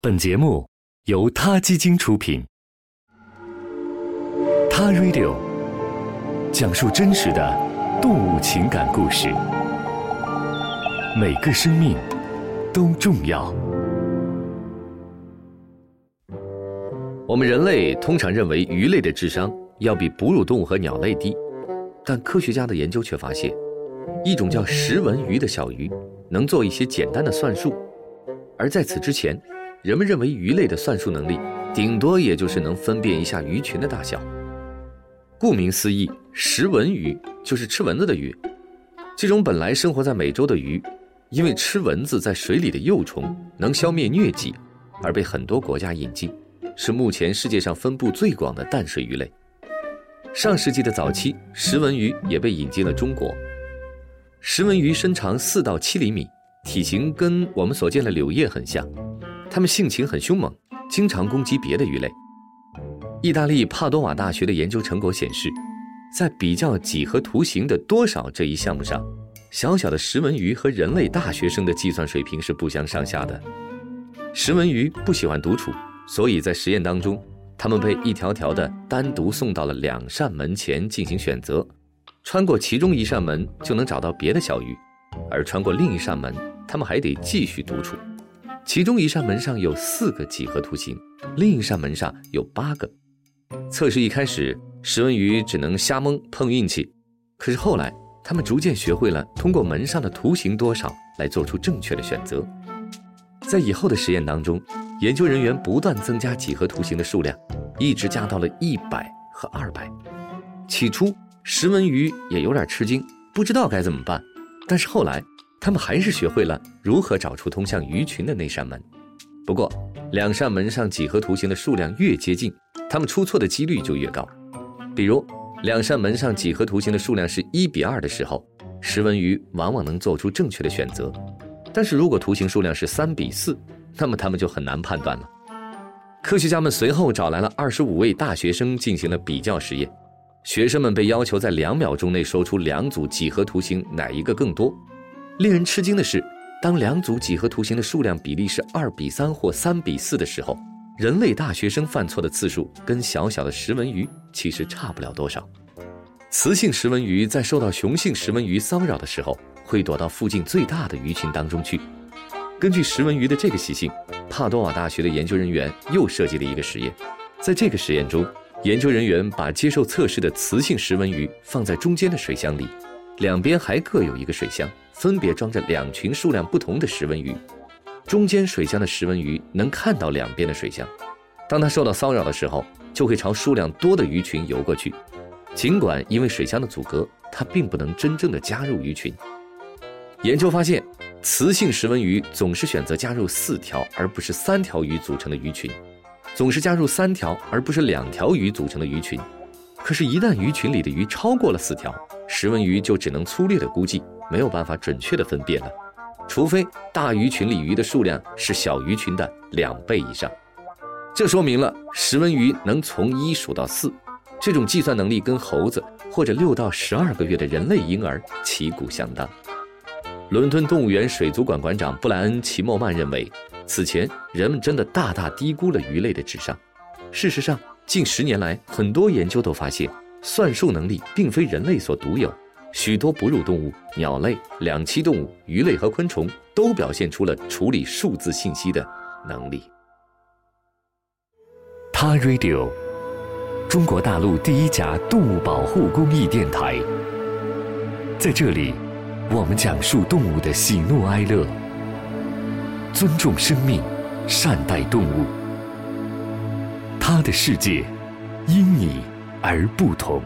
本节目由他基金出品，《他 Radio》讲述真实的动物情感故事，每个生命都重要。我们人类通常认为鱼类的智商要比哺乳动物和鸟类低，但科学家的研究却发现，一种叫石纹鱼的小鱼能做一些简单的算术，而在此之前。人们认为鱼类的算术能力顶多也就是能分辨一下鱼群的大小。顾名思义，食蚊鱼就是吃蚊子的鱼。这种本来生活在美洲的鱼，因为吃蚊子在水里的幼虫能消灭疟疾，而被很多国家引进，是目前世界上分布最广的淡水鱼类。上世纪的早期，食蚊鱼也被引进了中国。食蚊鱼身长四到七厘米，体型跟我们所见的柳叶很像。它们性情很凶猛，经常攻击别的鱼类。意大利帕多瓦大学的研究成果显示，在比较几何图形的多少这一项目上，小小的石纹鱼和人类大学生的计算水平是不相上下的。石纹鱼不喜欢独处，所以在实验当中，它们被一条条的单独送到了两扇门前进行选择，穿过其中一扇门就能找到别的小鱼，而穿过另一扇门，它们还得继续独处。其中一扇门上有四个几何图形，另一扇门上有八个。测试一开始，石纹鱼只能瞎蒙碰运气，可是后来，他们逐渐学会了通过门上的图形多少来做出正确的选择。在以后的实验当中，研究人员不断增加几何图形的数量，一直加到了一百和二百。起初，石纹鱼也有点吃惊，不知道该怎么办，但是后来。他们还是学会了如何找出通向鱼群的那扇门。不过，两扇门上几何图形的数量越接近，他们出错的几率就越高。比如，两扇门上几何图形的数量是一比二的时候，石纹鱼往往能做出正确的选择。但是如果图形数量是三比四，那么他们就很难判断了。科学家们随后找来了二十五位大学生进行了比较实验，学生们被要求在两秒钟内说出两组几何图形哪一个更多。令人吃惊的是，当两组几何图形的数量比例是二比三或三比四的时候，人类大学生犯错的次数跟小小的石纹鱼其实差不了多少。雌性石纹鱼在受到雄性石纹鱼骚扰的时候，会躲到附近最大的鱼群当中去。根据石纹鱼的这个习性，帕多瓦大学的研究人员又设计了一个实验。在这个实验中，研究人员把接受测试的雌性石纹鱼放在中间的水箱里，两边还各有一个水箱。分别装着两群数量不同的石纹鱼，中间水箱的石纹鱼能看到两边的水箱，当它受到骚扰的时候，就会朝数量多的鱼群游过去。尽管因为水箱的阻隔，它并不能真正的加入鱼群。研究发现，雌性石纹鱼总是选择加入四条而不是三条鱼组成的鱼群，总是加入三条而不是两条鱼组成的鱼群。可是，一旦鱼群里的鱼超过了四条，石纹鱼就只能粗略的估计。没有办法准确的分辨了，除非大鱼群里鱼的数量是小鱼群的两倍以上。这说明了石纹鱼能从一数到四，这种计算能力跟猴子或者六到十二个月的人类婴儿旗鼓相当。伦敦动物园水族馆馆长布莱恩·齐默曼认为，此前人们真的大大低估了鱼类的智商。事实上，近十年来，很多研究都发现，算术能力并非人类所独有。许多哺乳动物、鸟类、两栖动物、鱼类和昆虫都表现出了处理数字信息的能力。他 Radio，中国大陆第一家动物保护公益电台。在这里，我们讲述动物的喜怒哀乐，尊重生命，善待动物。他的世界，因你而不同。